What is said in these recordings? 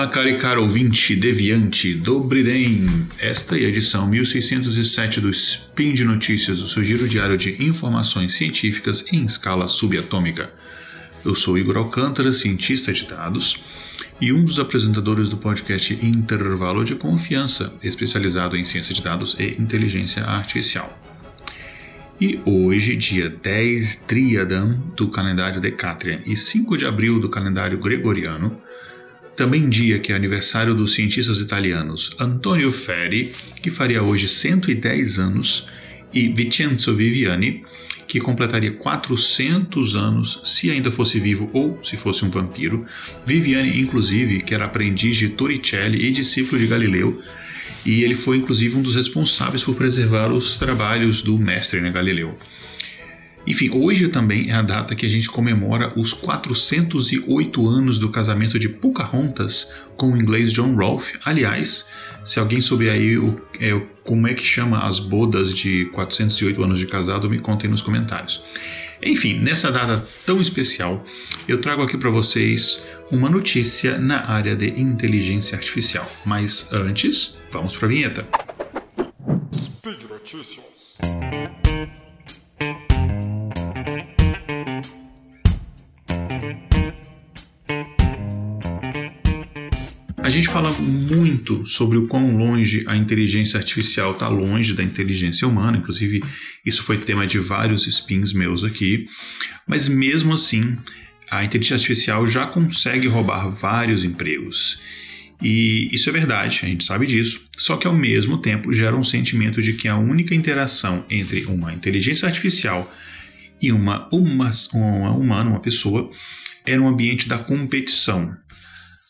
Olá, caro e caro ouvinte deviante do Briden. Esta é a edição 1607 do Spin de Notícias, o seu giro diário de informações científicas em escala subatômica. Eu sou Igor Alcântara, cientista de dados e um dos apresentadores do podcast Intervalo de Confiança, especializado em ciência de dados e inteligência artificial. E hoje, dia 10 Triadan do calendário Decatrian e 5 de abril do calendário Gregoriano, também dia que é aniversário dos cientistas italianos Antonio Ferri, que faria hoje 110 anos, e Vincenzo Viviani, que completaria 400 anos se ainda fosse vivo ou se fosse um vampiro. Viviani, inclusive, que era aprendiz de Torricelli e discípulo de Galileu, e ele foi inclusive um dos responsáveis por preservar os trabalhos do mestre né, Galileu. Enfim, hoje também é a data que a gente comemora os 408 anos do casamento de Pocahontas com o inglês John Rolfe. Aliás, se alguém souber aí o, é, como é que chama as bodas de 408 anos de casado, me contem nos comentários. Enfim, nessa data tão especial, eu trago aqui para vocês uma notícia na área de inteligência artificial. Mas antes, vamos para a vinheta. Speed Notícias. A gente fala muito sobre o quão longe a inteligência artificial está longe da inteligência humana, inclusive isso foi tema de vários spins meus aqui, mas mesmo assim a inteligência artificial já consegue roubar vários empregos. E isso é verdade, a gente sabe disso, só que ao mesmo tempo gera um sentimento de que a única interação entre uma inteligência artificial e uma, uma, uma humana, uma pessoa, é no ambiente da competição,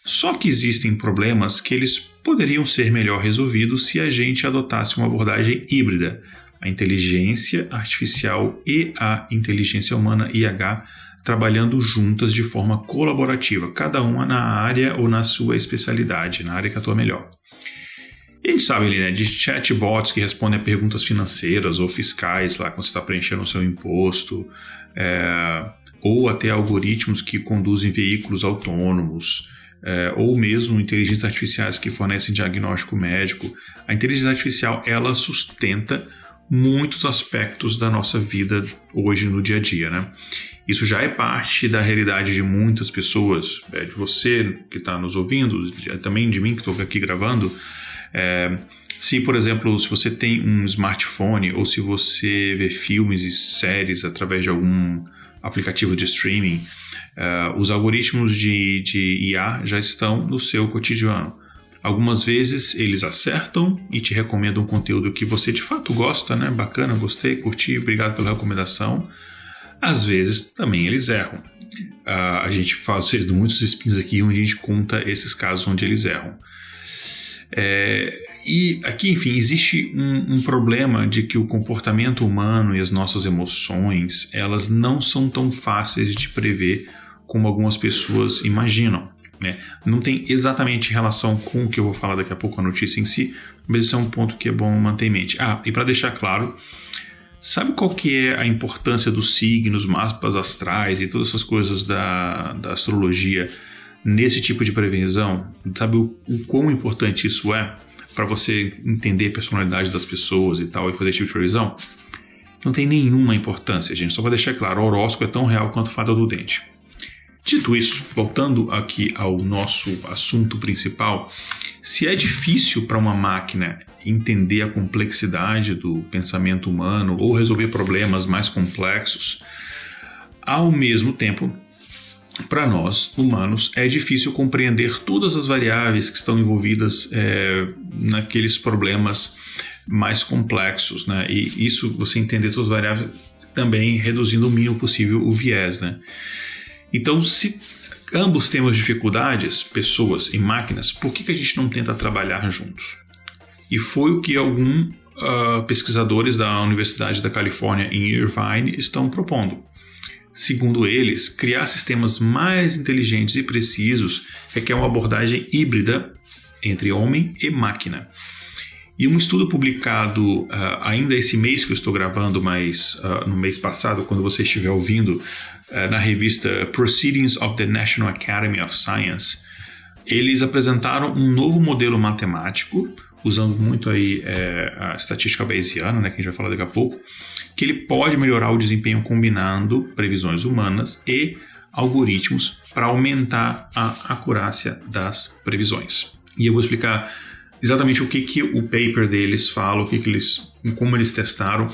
só que existem problemas que eles poderiam ser melhor resolvidos se a gente adotasse uma abordagem híbrida, a inteligência artificial e a inteligência humana IH trabalhando juntas de forma colaborativa, cada uma na área ou na sua especialidade, na área que atua melhor. E a gente sabe ali, né, de chatbots que respondem a perguntas financeiras ou fiscais, lá quando você está preenchendo o seu imposto, é, ou até algoritmos que conduzem veículos autônomos, é, ou mesmo inteligências artificiais que fornecem diagnóstico médico, a inteligência artificial ela sustenta muitos aspectos da nossa vida hoje no dia a dia, né? Isso já é parte da realidade de muitas pessoas, é, de você que está nos ouvindo, também de mim que estou aqui gravando. É, se, por exemplo, se você tem um smartphone ou se você vê filmes e séries através de algum aplicativo de streaming, uh, os algoritmos de, de IA já estão no seu cotidiano. Algumas vezes eles acertam e te recomendam um conteúdo que você de fato gosta, né? Bacana, gostei, curti, obrigado pela recomendação. Às vezes também eles erram. Uh, a gente faz muitos spins aqui onde a gente conta esses casos onde eles erram. É, e aqui, enfim, existe um, um, problema de que o comportamento humano e as nossas emoções elas não são tão fáceis de prever como algumas pessoas imaginam. Né? Não tem exatamente relação com o que eu vou falar daqui a pouco, a notícia em si, mas esse é um ponto que é bom manter em mente. Ah, e para deixar claro, sabe qual que é a importância dos signos, mapas astrais e todas essas coisas da, da astrologia nesse tipo de prevenção? Sabe o, o quão importante isso é para você entender a personalidade das pessoas e tal e fazer esse tipo de previsão? Não tem nenhuma importância, gente. Só para deixar claro, o horóscopo é tão real quanto o fada do dente. Dito isso, voltando aqui ao nosso assunto principal, se é difícil para uma máquina entender a complexidade do pensamento humano ou resolver problemas mais complexos, ao mesmo tempo, para nós, humanos, é difícil compreender todas as variáveis que estão envolvidas é, naqueles problemas mais complexos, né? E isso, você entender todas as variáveis, também reduzindo o mínimo possível o viés, né? Então, se ambos temos dificuldades, pessoas e máquinas, por que, que a gente não tenta trabalhar juntos? E foi o que alguns uh, ah, pesquisadores da Universidade da Califórnia em Irvine estão propondo. Segundo eles, criar sistemas mais inteligentes e precisos requer uma abordagem híbrida entre homem e máquina. E um estudo publicado uh, ainda esse mês que eu estou gravando, mas uh, no mês passado, quando você estiver ouvindo, uh, na revista Proceedings of the National Academy of Science, eles apresentaram um novo modelo matemático, usando muito aí é, a estatística bayesiana, né, que a gente vai falar daqui a pouco, que ele pode melhorar o desempenho combinando previsões humanas e algoritmos para aumentar a acurácia das previsões. E eu vou explicar exatamente o que, que o paper deles fala, o que, que eles, como eles testaram,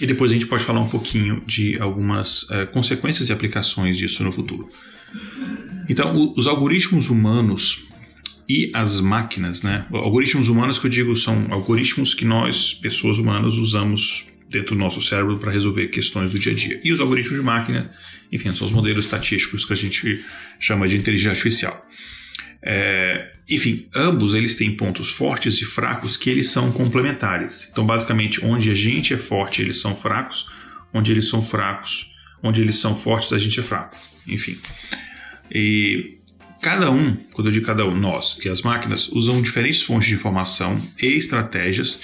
e depois a gente pode falar um pouquinho de algumas é, consequências e aplicações disso no futuro. Então, o, os algoritmos humanos e as máquinas, né? Algoritmos humanos que eu digo são algoritmos que nós, pessoas humanas, usamos dentro do nosso cérebro para resolver questões do dia a dia. E os algoritmos de máquina, enfim, são os modelos estatísticos que a gente chama de inteligência artificial. É, enfim, ambos eles têm pontos fortes e fracos que eles são complementares. Então, basicamente, onde a gente é forte, eles são fracos. Onde eles são fracos, onde eles são fortes, a gente é fraco. Enfim. E cada um, quando eu digo cada um, nós e as máquinas, usam diferentes fontes de informação e estratégias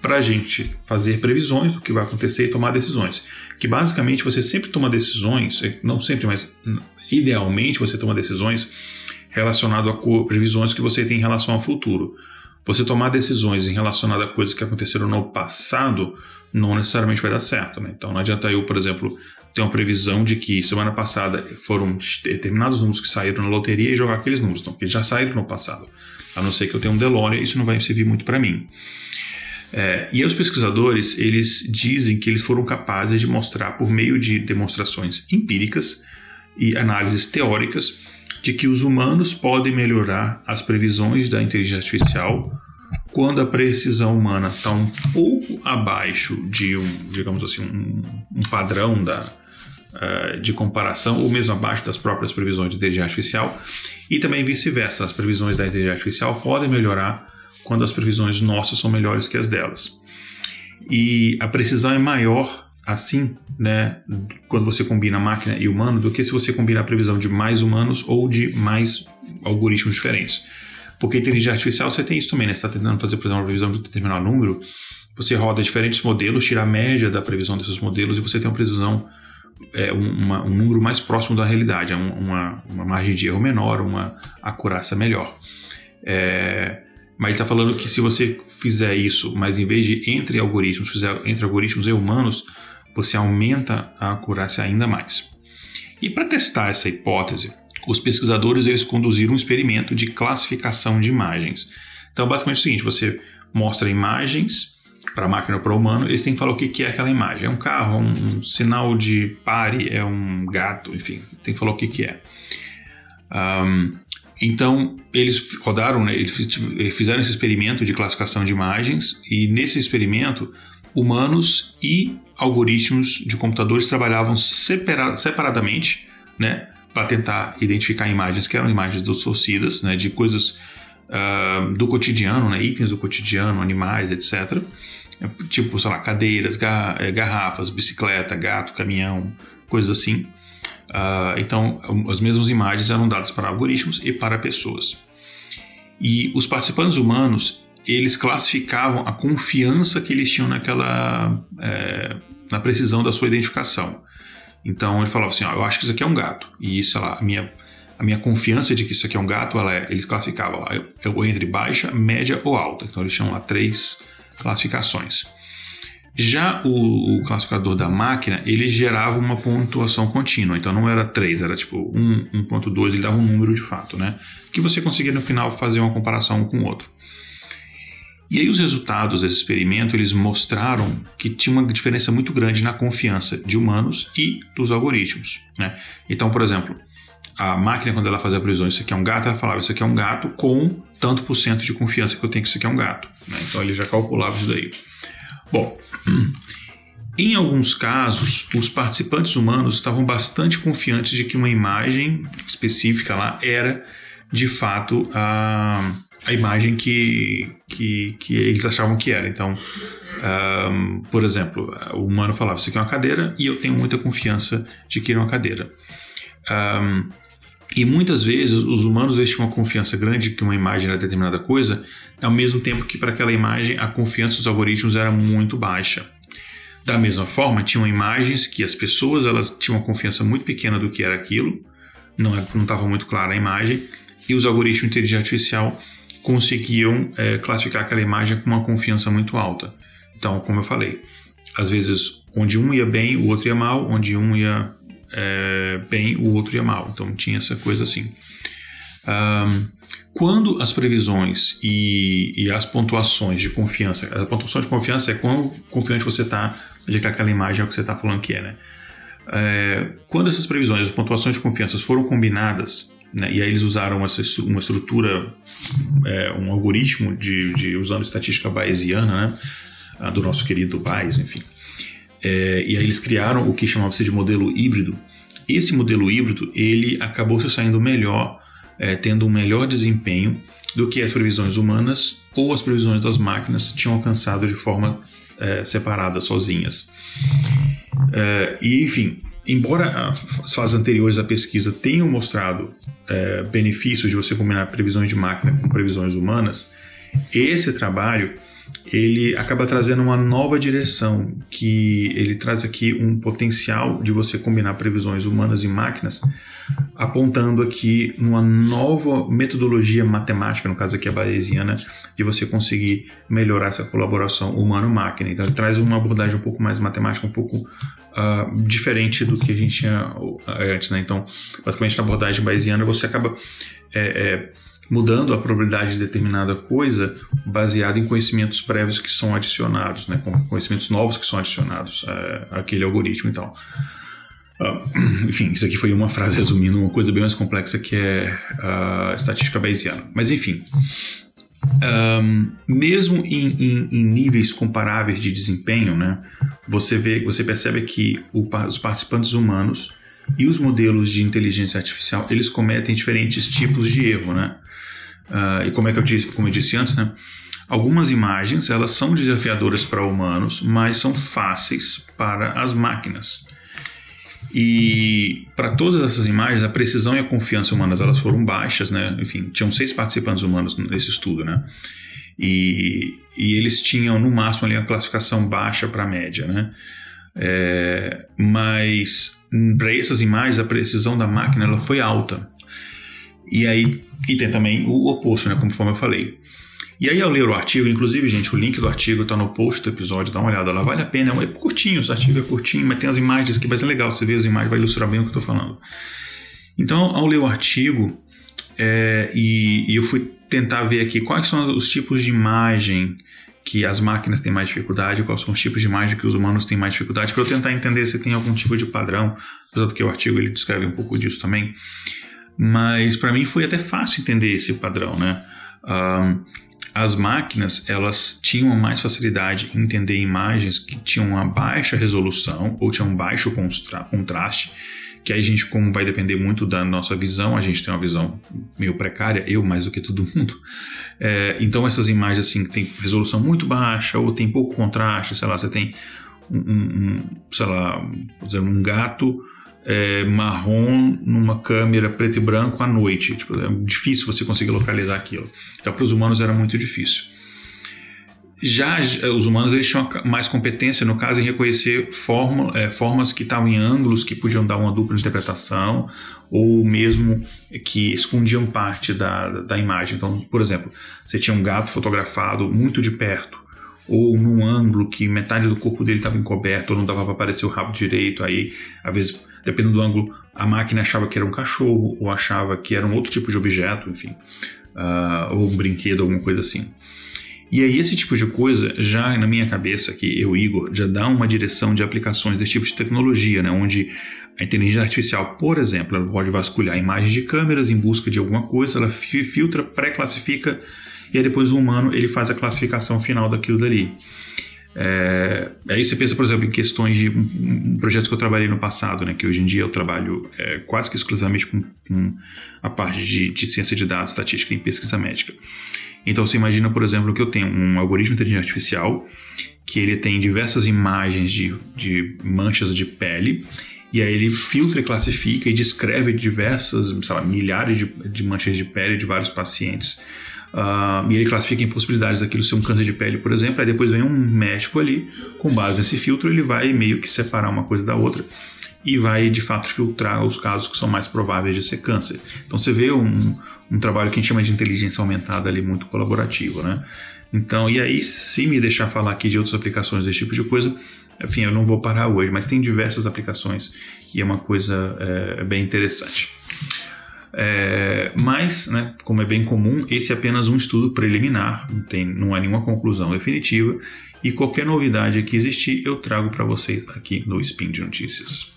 para a gente fazer previsões do que vai acontecer e tomar decisões. Que basicamente você sempre toma decisões, não sempre, mas idealmente você toma decisões relacionado a previsões que você tem em relação ao futuro. Você tomar decisões em relacionado a coisas que aconteceram no passado não necessariamente vai dar certo. Né? Então não adianta eu, por exemplo, ter uma previsão de que semana passada foram determinados números que saíram na loteria e jogar aqueles números, então, que já saíram no passado. A não ser que eu tenha um DeLorean, isso não vai servir muito para mim. É, e os pesquisadores, eles dizem que eles foram capazes de mostrar, por meio de demonstrações empíricas e análises teóricas, de que os humanos podem melhorar as previsões da inteligência artificial quando a precisão humana está um pouco abaixo de um, digamos assim, um, um padrão da, uh, de comparação, ou mesmo abaixo das próprias previsões de inteligência artificial, e também vice-versa, as previsões da inteligência artificial podem melhorar quando as previsões nossas são melhores que as delas. E a precisão é maior assim, né, quando você combina máquina e humano, do que se você combina a previsão de mais humanos ou de mais algoritmos diferentes. Porque inteligência artificial você tem isso também, né? Você está tentando fazer, por exemplo, uma previsão de um determinado número, você roda diferentes modelos, tira a média da previsão desses modelos e você tem uma precisão, é, uma, um número mais próximo da realidade, uma, uma margem de erro menor, uma acurácia melhor. É, mas ele está falando que se você fizer isso, mas em vez de entre algoritmos, fizer entre algoritmos e humanos, você aumenta a acurácia ainda mais. E para testar essa hipótese, os pesquisadores eles conduziram um experimento de classificação de imagens. Então, basicamente é o seguinte: você mostra imagens para a máquina ou para o humano, eles têm que falar o que é aquela imagem. É um carro, um, um sinal de pare, é um gato, enfim, tem que falar o que é. Um, então, eles rodaram, né, eles fizeram esse experimento de classificação de imagens, e nesse experimento, humanos e algoritmos de computadores trabalhavam separa separadamente, né, para tentar identificar imagens que eram imagens distorcidas, né, de coisas uh, do cotidiano, né, itens do cotidiano, animais, etc. Tipo, sei lá, cadeiras, eh, garrafas, bicicleta, gato, caminhão, coisas assim. Uh, então, as mesmas imagens eram dadas para algoritmos e para pessoas. E os participantes humanos eles classificavam a confiança que eles tinham naquela é, na precisão da sua identificação. Então ele falava assim, ó, eu acho que isso aqui é um gato e sei lá a minha a minha confiança de que isso aqui é um gato, ela é, eles classificavam lá, eu, eu entre baixa, média ou alta. Então eles chamam lá três classificações. Já o, o, classificador da máquina, ele gerava uma pontuação contínua, então não era 3, era tipo 1, 1.2, ele dava um número de fato, né? Que você conseguia no final fazer uma comparação um com o outro. E aí os resultados desse experimento eles mostraram que tinha uma diferença muito grande na confiança de humanos e dos algoritmos. Né? Então, por exemplo, a máquina quando ela fazia a previsão isso aqui é um gato, ela falava isso aqui é um gato com tanto por cento de confiança que eu tenho que isso aqui é um gato. Né? Então ele já calculava isso daí. Bom, em alguns casos, os participantes humanos estavam bastante confiantes de que uma imagem específica lá era de fato a a imagem que, que, que eles achavam que era. Então, um, por exemplo, o humano falava: Isso aqui é uma cadeira, e eu tenho muita confiança de que é uma cadeira. Um, e muitas vezes os humanos eles tinham uma confiança grande que uma imagem era determinada coisa, ao mesmo tempo que para aquela imagem a confiança dos algoritmos era muito baixa. Da mesma forma, tinham imagens que as pessoas elas tinham uma confiança muito pequena do que era aquilo, não estava muito clara a imagem, e os algoritmos de inteligência artificial conseguiam é, classificar aquela imagem com uma confiança muito alta. Então, como eu falei, às vezes onde um ia bem, o outro ia mal, onde um ia é, bem, o outro ia mal. Então tinha essa coisa assim. Um, quando as previsões e, e, as pontuações de confiança, a pontuação de confiança é quão confiante você está de que aquela imagem é o que você está falando que é, né? É, quando essas previsões, as pontuações de confiança foram combinadas, né, e aí eles usaram essa, uma estrutura, é, um algoritmo de, de, usando estatística bayesiana, né, do nosso querido Bayes, enfim. É, e aí eles criaram o que chamava-se de modelo híbrido. Esse modelo híbrido ele acabou se saindo melhor, é, tendo um melhor desempenho do que as previsões humanas ou as previsões das máquinas tinham alcançado de forma é, separada, sozinhas. É, e enfim, embora as fases anteriores da pesquisa tenham mostrado é, benefícios de você combinar previsões de máquina com previsões humanas, esse trabalho ele acaba trazendo uma nova direção, que ele traz aqui um potencial de você combinar previsões humanas e máquinas, apontando aqui uma nova metodologia matemática, no caso aqui a bayesiana, de você conseguir melhorar essa colaboração humano-máquina. Então ele traz uma abordagem um pouco mais matemática, um pouco uh, diferente do que a gente tinha antes. Né? Então, basicamente na abordagem bayesiana você acaba é, é, mudando a probabilidade de determinada coisa baseado em conhecimentos prévios que são adicionados, né, com conhecimentos novos que são adicionados é, àquele algoritmo e tal. Uh, enfim, isso aqui foi uma frase resumindo uma coisa bem mais complexa que é a estatística bayesiana. Mas enfim, um, mesmo em, em, em, níveis comparáveis de desempenho, né, você vê, você percebe que o, os participantes humanos e os modelos de inteligência artificial eles cometem diferentes tipos de erro, né? Uh, e como é que eu disse, como eu disse antes, né? Algumas imagens elas são desafiadoras para humanos, mas são fáceis para as máquinas. E para todas essas imagens, a precisão e a confiança humanas elas foram baixas, né? Enfim, tinham seis participantes humanos nesse estudo, né? E, e eles tinham no máximo ali a classificação baixa para média, né? É, mas para essas imagens a precisão da máquina ela foi alta. E aí e tem também o oposto, né, conforme eu falei. E aí, ao ler o artigo, inclusive, gente, o link do artigo está no post do episódio, dá uma olhada lá, vale a pena, é curtinho, o artigo é curtinho, mas tem as imagens que vai ser legal, você vê as imagens, vai ilustrar bem o que eu estou falando. Então, ao ler o artigo, é, e, e, eu fui tentar ver aqui quais são os tipos de imagem que as máquinas têm mais dificuldade, quais são os tipos de imagem que os humanos têm mais dificuldade, para eu tentar entender se tem algum tipo de padrão, apesar do que o artigo ele descreve um pouco disso também. Mas para mim foi até fácil entender esse padrão, né? Um, as máquinas elas tinham mais facilidade em entender imagens que tinham uma baixa resolução ou tinham um baixo contraste, que aí a gente, como vai depender muito da nossa visão, a gente tem uma visão meio precária, eu mais do que todo mundo. É, então essas imagens assim que tem resolução muito baixa ou tem pouco contraste, sei lá, você tem um, um sei lá, um gato é, marrom numa câmera preto e branco à noite. Tipo, é difícil você conseguir localizar aquilo. Então, para os humanos era muito difícil. Já os humanos eles tinham mais competência, no caso, em reconhecer forma, é, formas que estavam em ângulos que podiam dar uma dupla interpretação ou mesmo que escondiam parte da, da imagem. Então, por exemplo, você tinha um gato fotografado muito de perto ou num ângulo que metade do corpo dele estava encoberto ou não dava para aparecer o rabo direito, aí às vezes dependendo do ângulo, a máquina achava que era um cachorro ou achava que era um outro tipo de objeto, enfim, uh, ou um brinquedo, alguma coisa assim. E aí esse tipo de coisa, já na minha cabeça aqui, eu, Igor, já dá uma direção de aplicações desse tipo de tecnologia, né, onde a inteligência artificial, por exemplo, ela pode vasculhar imagens de câmeras em busca de alguma coisa, ela filtra, pré-classifica e aí depois o humano ele faz a classificação final daquilo dali. É, aí você pensa, por exemplo, em questões de um, projetos que eu trabalhei no passado, né, que hoje em dia eu trabalho é, quase que exclusivamente com, com a parte de, de, ciência de dados, estatística e pesquisa médica. Então você imagina, por exemplo, que eu tenho um algoritmo de inteligência artificial que ele tem diversas imagens de, de manchas de pele e aí ele filtra e classifica e descreve diversas, sei lá, milhares de, de manchas de pele de vários pacientes Uh, e ele classifica em possibilidades daquilo ser um câncer de pele, por exemplo. Aí depois vem um médico ali, com base nesse filtro, ele vai meio que separar uma coisa da outra e vai de fato filtrar os casos que são mais prováveis de ser câncer. Então você vê um, um trabalho que a gente chama de inteligência aumentada ali muito colaborativo, né? Então, e aí, se me deixar falar aqui de outras aplicações desse tipo de coisa, enfim, eu não vou parar hoje, mas tem diversas aplicações e é uma coisa é, bem interessante. É, mas, né, como é bem comum, esse é apenas um estudo preliminar, não, tem, não há nenhuma conclusão definitiva, e qualquer novidade que existir eu trago para vocês aqui no Spin de Notícias.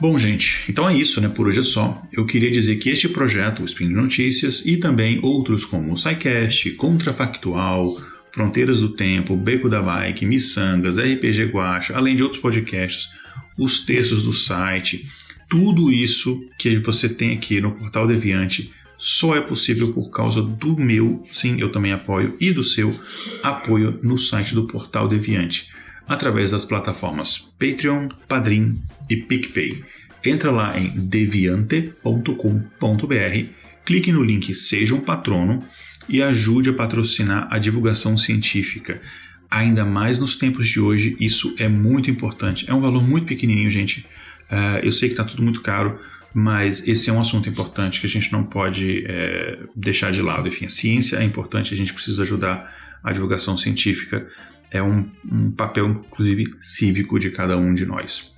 Bom, gente, então é isso, né? Por hoje é só. Eu queria dizer que este projeto, o Spin de Notícias, e também outros como o SciCast, Contrafactual, Fronteiras do Tempo, Beco da Bike, Missangas, RPG Guacha, além de outros podcasts, os textos do site, tudo isso que você tem aqui no Portal Deviante só é possível por causa do meu, sim, eu também apoio, e do seu apoio no site do Portal Deviante através das plataformas Patreon, Padrim e PicPay. Entra lá em deviante.com.br, clique no link Seja um Patrono e ajude a patrocinar a divulgação científica. Ainda mais nos tempos de hoje, isso é muito importante. É um valor muito pequenininho, gente. Uh, eu sei que está tudo muito caro, mas esse é um assunto importante que a gente não pode é, deixar de lado. Enfim, a ciência é importante, a gente precisa ajudar a divulgação científica é um, um papel, inclusive, cívico de cada um de nós.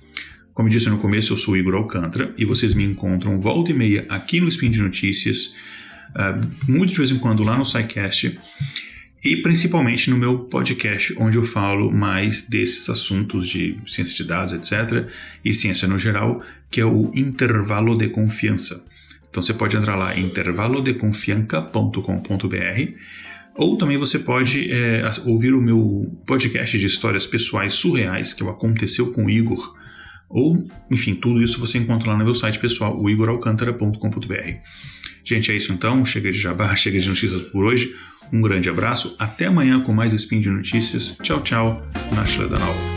Como disse no começo, eu sou Igor Alcântara e vocês me encontram volta e meia aqui no Spin de Notícias, uh, muito de vez em quando lá no SciCast e principalmente no meu podcast, onde eu falo mais desses assuntos de ciência de dados, etc., e ciência no geral, que é o Intervalo de Confiança. Então você pode entrar lá em intervalodeconfianca.com.br ou também você pode é, ouvir o meu podcast de histórias pessoais surreais, que é o Aconteceu com Igor. Ou, enfim, tudo isso você encontra lá no meu site pessoal, o igoralcantara.com.br. Gente, é isso então. Chega de jabá, chega de notícias por hoje. Um grande abraço. Até amanhã com mais Spin de Notícias. Tchau, tchau. Nashla Danal.